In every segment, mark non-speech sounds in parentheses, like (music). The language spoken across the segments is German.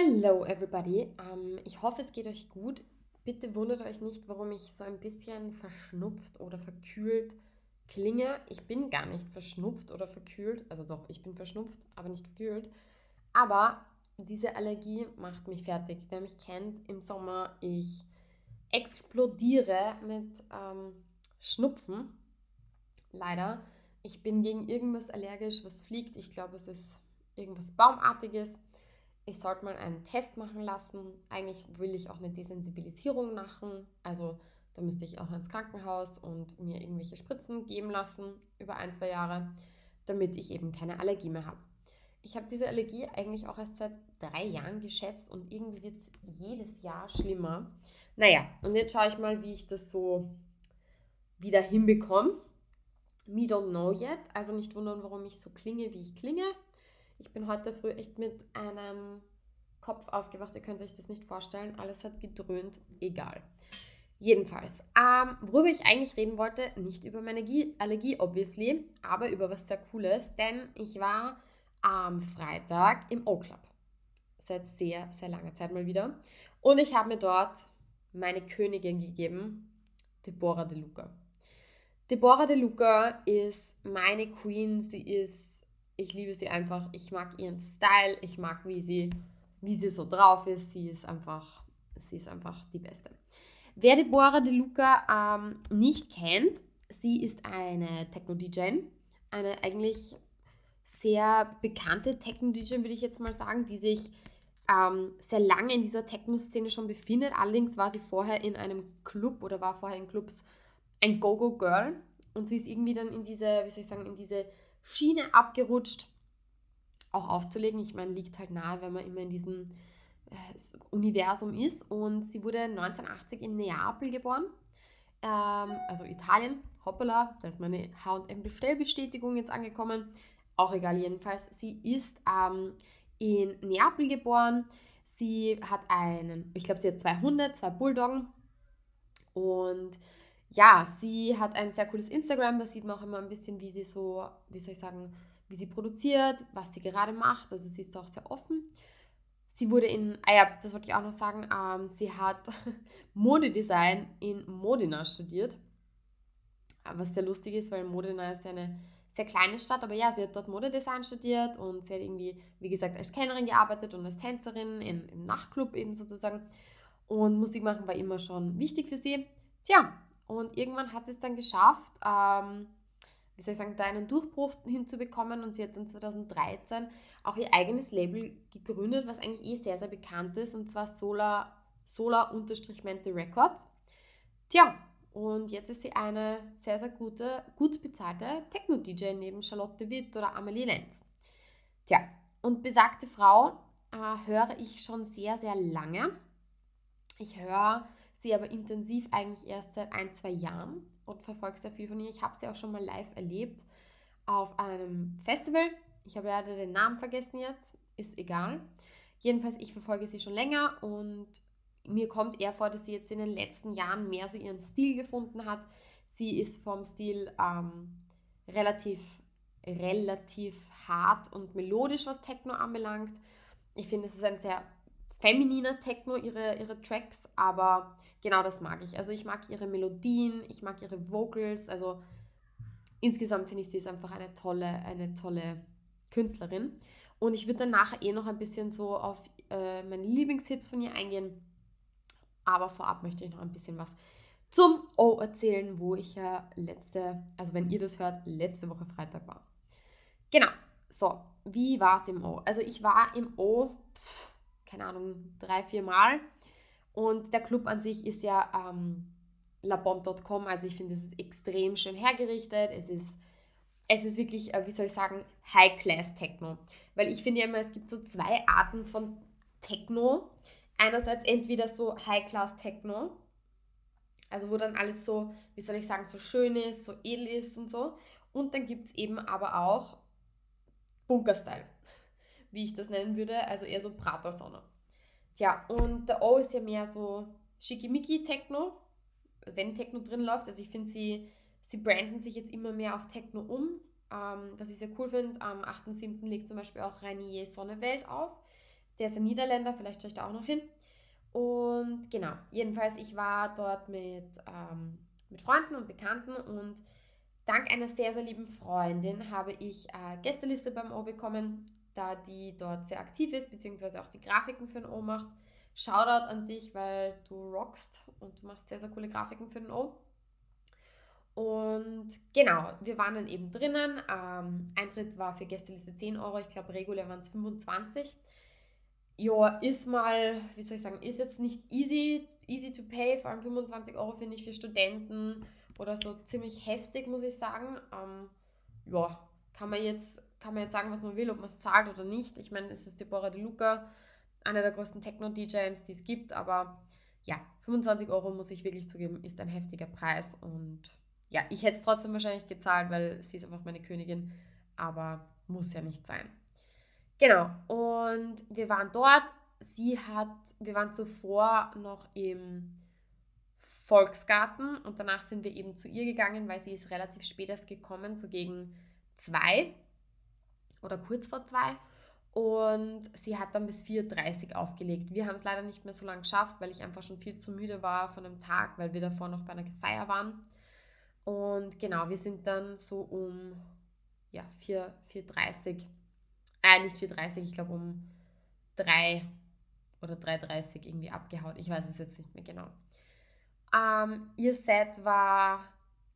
Hello everybody. Ähm, ich hoffe, es geht euch gut. Bitte wundert euch nicht, warum ich so ein bisschen verschnupft oder verkühlt klinge. Ich bin gar nicht verschnupft oder verkühlt. Also doch, ich bin verschnupft, aber nicht verkühlt. Aber diese Allergie macht mich fertig. Wer mich kennt, im Sommer, ich explodiere mit ähm, Schnupfen. Leider. Ich bin gegen irgendwas allergisch, was fliegt. Ich glaube, es ist irgendwas Baumartiges ich sollte mal einen Test machen lassen. Eigentlich will ich auch eine Desensibilisierung machen. Also da müsste ich auch ins Krankenhaus und mir irgendwelche Spritzen geben lassen über ein, zwei Jahre, damit ich eben keine Allergie mehr habe. Ich habe diese Allergie eigentlich auch erst seit drei Jahren geschätzt und irgendwie wird es jedes Jahr schlimmer. Naja, und jetzt schaue ich mal, wie ich das so wieder hinbekomme. Me don't know yet. Also nicht wundern, warum ich so klinge, wie ich klinge. Ich bin heute früh echt mit einem Kopf aufgewacht. Ihr könnt euch das nicht vorstellen. Alles hat gedröhnt. Egal. Jedenfalls, ähm, worüber ich eigentlich reden wollte, nicht über meine Allergie, obviously, aber über was sehr Cooles, denn ich war am Freitag im O-Club. Seit sehr, sehr langer Zeit mal wieder. Und ich habe mir dort meine Königin gegeben, Deborah De Luca. Deborah De Luca ist meine Queen. Sie ist ich liebe sie einfach. Ich mag ihren Style. Ich mag, wie sie, wie sie so drauf ist. Sie ist einfach, sie ist einfach die Beste. Wer Deborah De Luca ähm, nicht kennt, sie ist eine Techno-DJ. Eine eigentlich sehr bekannte Techno-DJ, würde ich jetzt mal sagen, die sich ähm, sehr lange in dieser Techno-Szene schon befindet. Allerdings war sie vorher in einem Club oder war vorher in Clubs ein Go-Go-Girl. Und sie ist irgendwie dann in diese, wie soll ich sagen, in diese Schiene abgerutscht, auch aufzulegen. Ich meine, liegt halt nahe, wenn man immer in diesem äh, Universum ist. Und sie wurde 1980 in Neapel geboren, ähm, also Italien. Hoppala, da ist meine HM-Bestellbestätigung jetzt angekommen. Auch egal, jedenfalls. Sie ist ähm, in Neapel geboren. Sie hat einen, ich glaube, sie hat zwei Hunde, zwei Bulldoggen. Und ja, sie hat ein sehr cooles Instagram, da sieht man auch immer ein bisschen, wie sie so, wie soll ich sagen, wie sie produziert, was sie gerade macht. Also sie ist auch sehr offen. Sie wurde in, ah ja, das wollte ich auch noch sagen, ähm, sie hat (laughs) Modedesign in Modena studiert. Was sehr lustig ist, weil Modena ist ja eine sehr kleine Stadt, aber ja, sie hat dort Modedesign studiert und sie hat irgendwie, wie gesagt, als Kellnerin gearbeitet und als Tänzerin in, im Nachtclub eben sozusagen. Und Musik machen war immer schon wichtig für sie. Tja, und irgendwann hat sie es dann geschafft, ähm, wie soll ich sagen, da einen Durchbruch hinzubekommen. Und sie hat dann 2013 auch ihr eigenes Label gegründet, was eigentlich eh sehr, sehr bekannt ist, und zwar Solar, Solar-Mente Records. Tja, und jetzt ist sie eine sehr, sehr gute, gut bezahlte Techno-DJ neben Charlotte Witt oder Amelie Lenz. Tja, und besagte Frau äh, höre ich schon sehr, sehr lange. Ich höre sie aber intensiv eigentlich erst seit ein, zwei Jahren und verfolge sehr viel von ihr. Ich habe sie auch schon mal live erlebt auf einem Festival. Ich habe leider den Namen vergessen jetzt, ist egal. Jedenfalls, ich verfolge sie schon länger und mir kommt eher vor, dass sie jetzt in den letzten Jahren mehr so ihren Stil gefunden hat. Sie ist vom Stil ähm, relativ, relativ hart und melodisch, was Techno anbelangt. Ich finde, es ist ein sehr femininer Techno, ihre, ihre Tracks, aber genau das mag ich. Also ich mag ihre Melodien, ich mag ihre Vocals, also insgesamt finde ich, sie ist einfach eine tolle, eine tolle Künstlerin. Und ich würde dann nachher eh noch ein bisschen so auf äh, meine Lieblingshits von ihr eingehen. Aber vorab möchte ich noch ein bisschen was zum O erzählen, wo ich ja letzte, also wenn ihr das hört, letzte Woche Freitag war. Genau, so, wie war es im O? Also ich war im O, pff, keine Ahnung, drei, vier Mal. Und der Club an sich ist ja ähm, labomb.com, also ich finde, es ist extrem schön hergerichtet. Es ist, es ist wirklich, äh, wie soll ich sagen, High-Class-Techno. Weil ich finde ja immer, es gibt so zwei Arten von Techno. Einerseits entweder so High-Class-Techno, also wo dann alles so, wie soll ich sagen, so schön ist, so edel ist und so. Und dann gibt es eben aber auch Bunker-Style wie ich das nennen würde, also eher so Pratersonne. Tja, und der O ist ja mehr so schickimicki-Techno, wenn Techno drin läuft. Also ich finde, sie, sie branden sich jetzt immer mehr auf Techno um, ähm, was ich sehr cool finde. Am 8.7. legt zum Beispiel auch Rainier Sonnewelt auf. Der ist ein Niederländer, vielleicht schaue ich da auch noch hin. Und genau, jedenfalls, ich war dort mit, ähm, mit Freunden und Bekannten und dank einer sehr, sehr lieben Freundin habe ich äh, Gästeliste beim O bekommen, da die dort sehr aktiv ist, beziehungsweise auch die Grafiken für den O macht. Shoutout an dich, weil du rockst und du machst sehr, sehr coole Grafiken für den O. Und genau, wir waren dann eben drinnen. Ähm, Eintritt war für Gästeliste 10 Euro, ich glaube regulär waren es 25. Ja, ist mal, wie soll ich sagen, ist jetzt nicht easy, easy to pay, vor allem 25 Euro finde ich für Studenten oder so ziemlich heftig, muss ich sagen. Ähm, ja, kann man, jetzt, kann man jetzt sagen, was man will, ob man es zahlt oder nicht. Ich meine, es ist Deborah De Luca, einer der größten Techno-DJs, die es gibt, aber ja, 25 Euro muss ich wirklich zugeben, ist ein heftiger Preis und ja, ich hätte es trotzdem wahrscheinlich gezahlt, weil sie ist einfach meine Königin, aber muss ja nicht sein. Genau, und wir waren dort. Sie hat, wir waren zuvor noch im Volksgarten und danach sind wir eben zu ihr gegangen, weil sie ist relativ spät erst gekommen, so gegen zwei oder kurz vor zwei. Und sie hat dann bis 4.30 Uhr aufgelegt. Wir haben es leider nicht mehr so lange geschafft, weil ich einfach schon viel zu müde war von dem Tag, weil wir davor noch bei einer Feier waren. Und genau, wir sind dann so um ja, 4, 4.30 äh, nicht 4.30 ich glaube um 3 oder 3.30 irgendwie abgehaut. Ich weiß es jetzt nicht mehr genau. Ähm, ihr Set war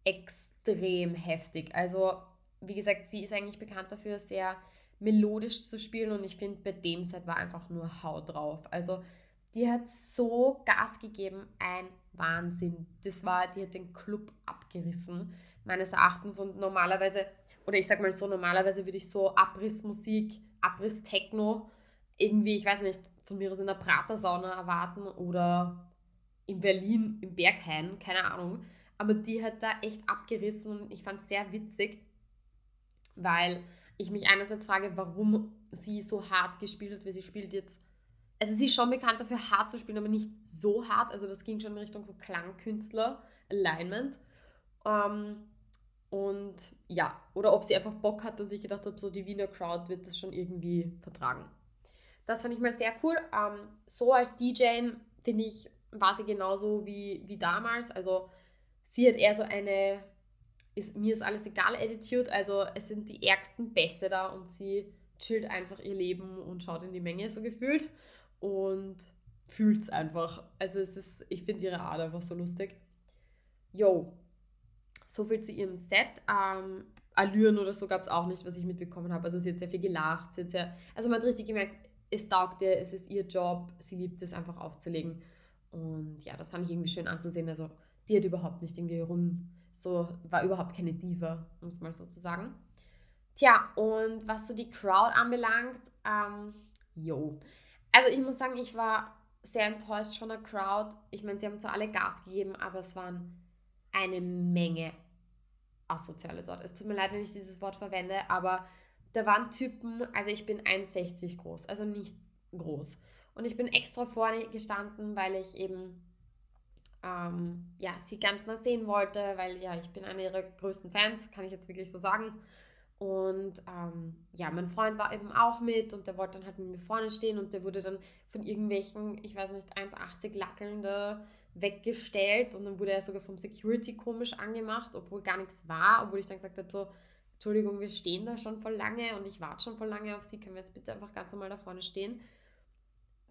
extrem heftig. Also, wie gesagt, sie ist eigentlich bekannt dafür, sehr melodisch zu spielen und ich finde, bei dem Set war einfach nur Haut drauf. Also, die hat so Gas gegeben, ein Wahnsinn. Das war, die hat den Club abgerissen, meines Erachtens. Und normalerweise, oder ich sag mal so, normalerweise würde ich so Abrissmusik, Abriss-Techno irgendwie, ich weiß nicht, von mir aus in der Pratersauna erwarten oder in Berlin im Berghain, keine Ahnung. Aber die hat da echt abgerissen und ich fand es sehr witzig, weil ich mich einerseits frage, warum sie so hart gespielt hat, weil sie spielt jetzt also sie ist schon bekannt dafür, hart zu spielen, aber nicht so hart. Also das ging schon in Richtung so Klangkünstler, Alignment. Ähm, und ja, oder ob sie einfach Bock hat und sich gedacht hat, so die Wiener Crowd wird das schon irgendwie vertragen. Das fand ich mal sehr cool. Ähm, so als DJ, finde ich, war sie genauso wie, wie damals. Also sie hat eher so eine, ist, mir ist alles egal Attitude. Also es sind die ärgsten Bässe da und sie chillt einfach ihr Leben und schaut in die Menge so gefühlt und fühlt es einfach. Also es ist, ich finde ihre Art einfach so lustig. Jo, so viel zu ihrem Set. Ähm, Allüren oder so gab es auch nicht, was ich mitbekommen habe. Also sie hat sehr viel gelacht. Sie hat sehr, also man hat richtig gemerkt, es taugt ihr, es ist ihr Job, sie liebt es einfach aufzulegen. Und ja, das fand ich irgendwie schön anzusehen. Also die hat überhaupt nicht irgendwie rum, so war überhaupt keine Diva, um es mal so zu sagen. Tja, und was so die Crowd anbelangt, ähm, jo, also ich muss sagen, ich war sehr enttäuscht von der Crowd. Ich meine, sie haben zwar alle Gas gegeben, aber es waren eine Menge Asoziale dort. Es tut mir leid, wenn ich dieses Wort verwende, aber da waren Typen, also ich bin 1,60 groß, also nicht groß. Und ich bin extra vorne gestanden, weil ich eben ähm, ja, sie ganz nah sehen wollte, weil ja, ich bin einer ihrer größten Fans, kann ich jetzt wirklich so sagen. Und ähm, ja, mein Freund war eben auch mit und der wollte dann halt mit mir vorne stehen und der wurde dann von irgendwelchen, ich weiß nicht, 1,80 Lackelnde weggestellt und dann wurde er sogar vom Security komisch angemacht, obwohl gar nichts war, obwohl ich dann gesagt habe, so, Entschuldigung, wir stehen da schon voll lange und ich warte schon voll lange auf Sie, können wir jetzt bitte einfach ganz normal da vorne stehen?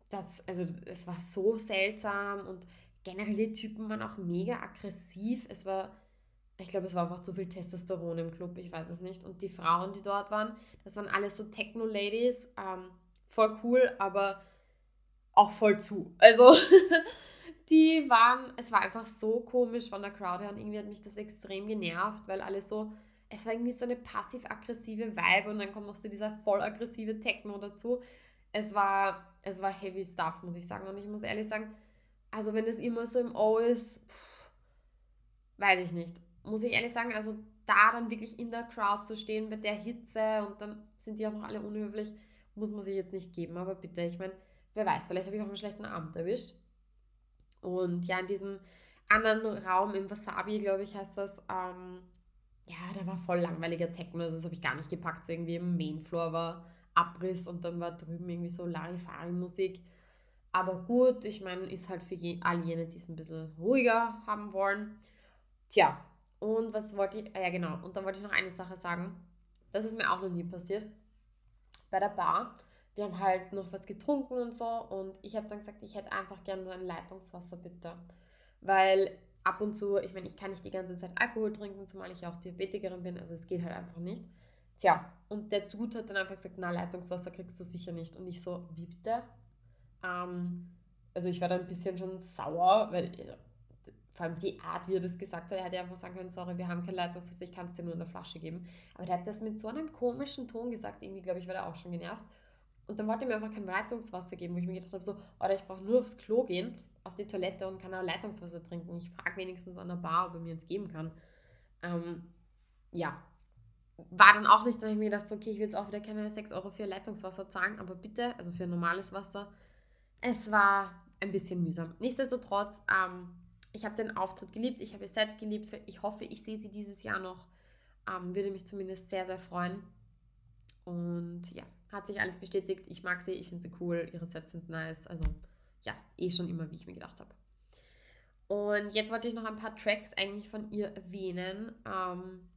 Das, also es war so seltsam und generell die Typen waren auch mega aggressiv. Es war ich glaube, es war einfach zu viel Testosteron im Club, ich weiß es nicht. Und die Frauen, die dort waren, das waren alles so Techno-Ladies, ähm, voll cool, aber auch voll zu. Also, (laughs) die waren, es war einfach so komisch von der Crowd her und irgendwie hat mich das extrem genervt, weil alle so, es war irgendwie so eine passiv-aggressive Vibe und dann kommt noch so dieser voll aggressive Techno dazu. Es war, es war heavy stuff, muss ich sagen. Und ich muss ehrlich sagen, also wenn es immer so im O ist, pff, weiß ich nicht muss ich ehrlich sagen, also da dann wirklich in der Crowd zu stehen bei der Hitze und dann sind die auch noch alle unhöflich, muss man sich jetzt nicht geben. Aber bitte, ich meine, wer weiß, vielleicht habe ich auch einen schlechten Abend erwischt. Und ja, in diesem anderen Raum im Wasabi, glaube ich, heißt das, ähm, ja, da war voll langweiliger Techno, also das habe ich gar nicht gepackt. So irgendwie im Mainfloor war Abriss und dann war drüben irgendwie so Larifari-Musik. Aber gut, ich meine, ist halt für je, all jene, die es ein bisschen ruhiger haben wollen. Tja, und was wollte ich, ah ja genau, und dann wollte ich noch eine Sache sagen. Das ist mir auch noch nie passiert. Bei der Bar, wir haben halt noch was getrunken und so und ich habe dann gesagt, ich hätte einfach gerne nur ein Leitungswasser bitte. Weil ab und zu, ich meine, ich kann nicht die ganze Zeit Alkohol trinken, zumal ich auch Diabetikerin bin, also es geht halt einfach nicht. Tja, und der Dude hat dann einfach gesagt, na, Leitungswasser kriegst du sicher nicht. Und ich so, wie bitte? Ähm, also ich war dann ein bisschen schon sauer, weil also, vor allem die Art, wie er das gesagt hat, er hätte einfach sagen können, sorry, wir haben kein Leitungswasser, ich kann es dir nur in der Flasche geben. Aber der hat das mit so einem komischen Ton gesagt, irgendwie, glaube ich, war der auch schon genervt. Und dann wollte er mir einfach kein Leitungswasser geben, wo ich mir gedacht habe, so, oder ich brauche nur aufs Klo gehen, auf die Toilette und kann auch Leitungswasser trinken. Ich frage wenigstens an der Bar, ob er mir eins geben kann. Ähm, ja, war dann auch nicht, da habe ich mir gedacht, so, okay, ich will jetzt auch wieder keine 6 Euro für Leitungswasser zahlen, aber bitte, also für normales Wasser. Es war ein bisschen mühsam. Nichtsdestotrotz, ähm, ich habe den Auftritt geliebt, ich habe ihr Set geliebt. Ich hoffe, ich sehe sie dieses Jahr noch. Ähm, würde mich zumindest sehr, sehr freuen. Und ja, hat sich alles bestätigt. Ich mag sie, ich finde sie cool, ihre Sets sind nice. Also ja, eh schon immer, wie ich mir gedacht habe. Und jetzt wollte ich noch ein paar Tracks eigentlich von ihr erwähnen, ähm,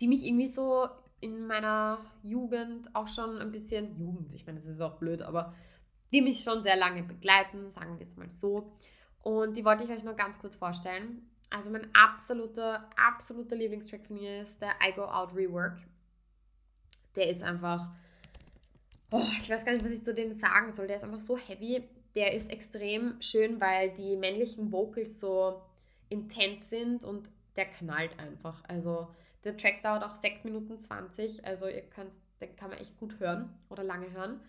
die mich irgendwie so in meiner Jugend auch schon ein bisschen, Jugend, ich meine, das ist auch blöd, aber die mich schon sehr lange begleiten, sagen wir es mal so. Und die wollte ich euch nur ganz kurz vorstellen. Also mein absoluter, absoluter Lieblingstrack von ihr ist der I Go Out Rework. Der ist einfach, oh, ich weiß gar nicht, was ich zu dem sagen soll. Der ist einfach so heavy. Der ist extrem schön, weil die männlichen Vocals so intens sind und der knallt einfach. Also der Track dauert auch 6 Minuten 20, also ihr könnt, den kann man echt gut hören oder lange hören.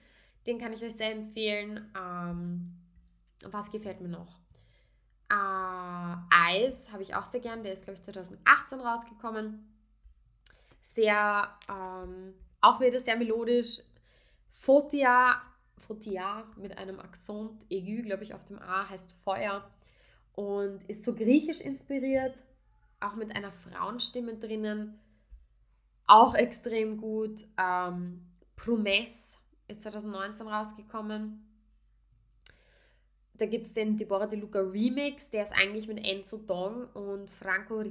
Den kann ich euch sehr empfehlen. Ähm, was gefällt mir noch? Äh, Eis habe ich auch sehr gern. Der ist, glaube ich, 2018 rausgekommen. Sehr, ähm, auch wieder sehr melodisch. Fotia, Fotia mit einem Akzent aigu, glaube ich, auf dem A heißt Feuer und ist so griechisch inspiriert auch mit einer Frauenstimme drinnen. Auch extrem gut. Ähm, Promesse ist 2019 rausgekommen. Da gibt es den Deborah De Luca Remix, der ist eigentlich mit Enzo Dong und Franco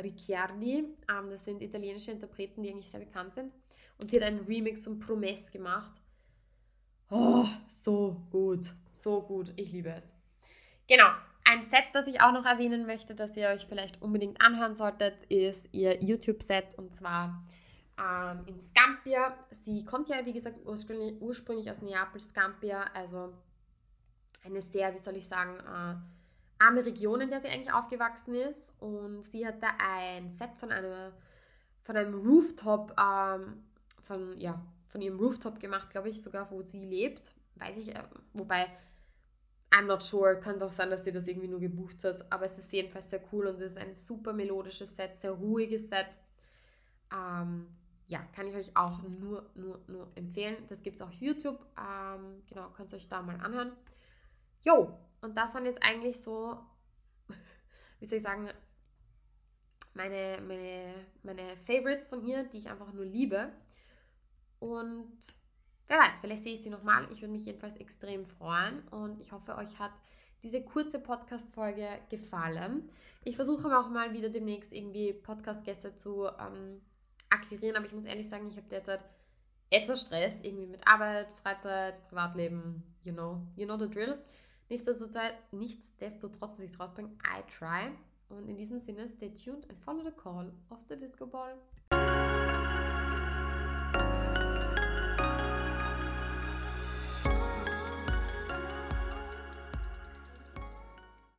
Ricciardi. Ähm, das sind italienische Interpreten, die eigentlich sehr bekannt sind. Und sie hat einen Remix von Promesse gemacht. Oh, so gut. So gut. Ich liebe es. Genau. Ein Set, das ich auch noch erwähnen möchte, das ihr euch vielleicht unbedingt anhören solltet, ist ihr YouTube-Set und zwar ähm, in Scampia. Sie kommt ja, wie gesagt, ursprünglich, ursprünglich aus Neapel, Scampia, also eine sehr, wie soll ich sagen, äh, arme Region, in der sie eigentlich aufgewachsen ist. Und sie hat da ein Set von, einer, von einem Rooftop, ähm, von, ja, von ihrem Rooftop gemacht, glaube ich, sogar, wo sie lebt. Weiß ich, äh, wobei I'm not sure, könnte auch sein, dass sie das irgendwie nur gebucht hat, aber es ist jedenfalls sehr cool und es ist ein super melodisches Set, sehr ruhiges Set. Ähm, ja, kann ich euch auch nur, nur, nur empfehlen. Das gibt es auch YouTube. Ähm, genau, könnt ihr euch da mal anhören. Jo, und das waren jetzt eigentlich so, (laughs) wie soll ich sagen, meine, meine, meine Favorites von ihr, die ich einfach nur liebe. Und Wer weiß, vielleicht sehe ich sie nochmal. Ich würde mich jedenfalls extrem freuen und ich hoffe, euch hat diese kurze Podcast-Folge gefallen. Ich versuche auch mal wieder demnächst irgendwie Podcast-Gäste zu ähm, akquirieren, aber ich muss ehrlich sagen, ich habe derzeit etwas Stress, irgendwie mit Arbeit, Freizeit, Privatleben, you know, you know the drill. Nichtsdestotrotz, dass ich es rausbringe, I try. Und in diesem Sinne, stay tuned and follow the call of the Disco Ball.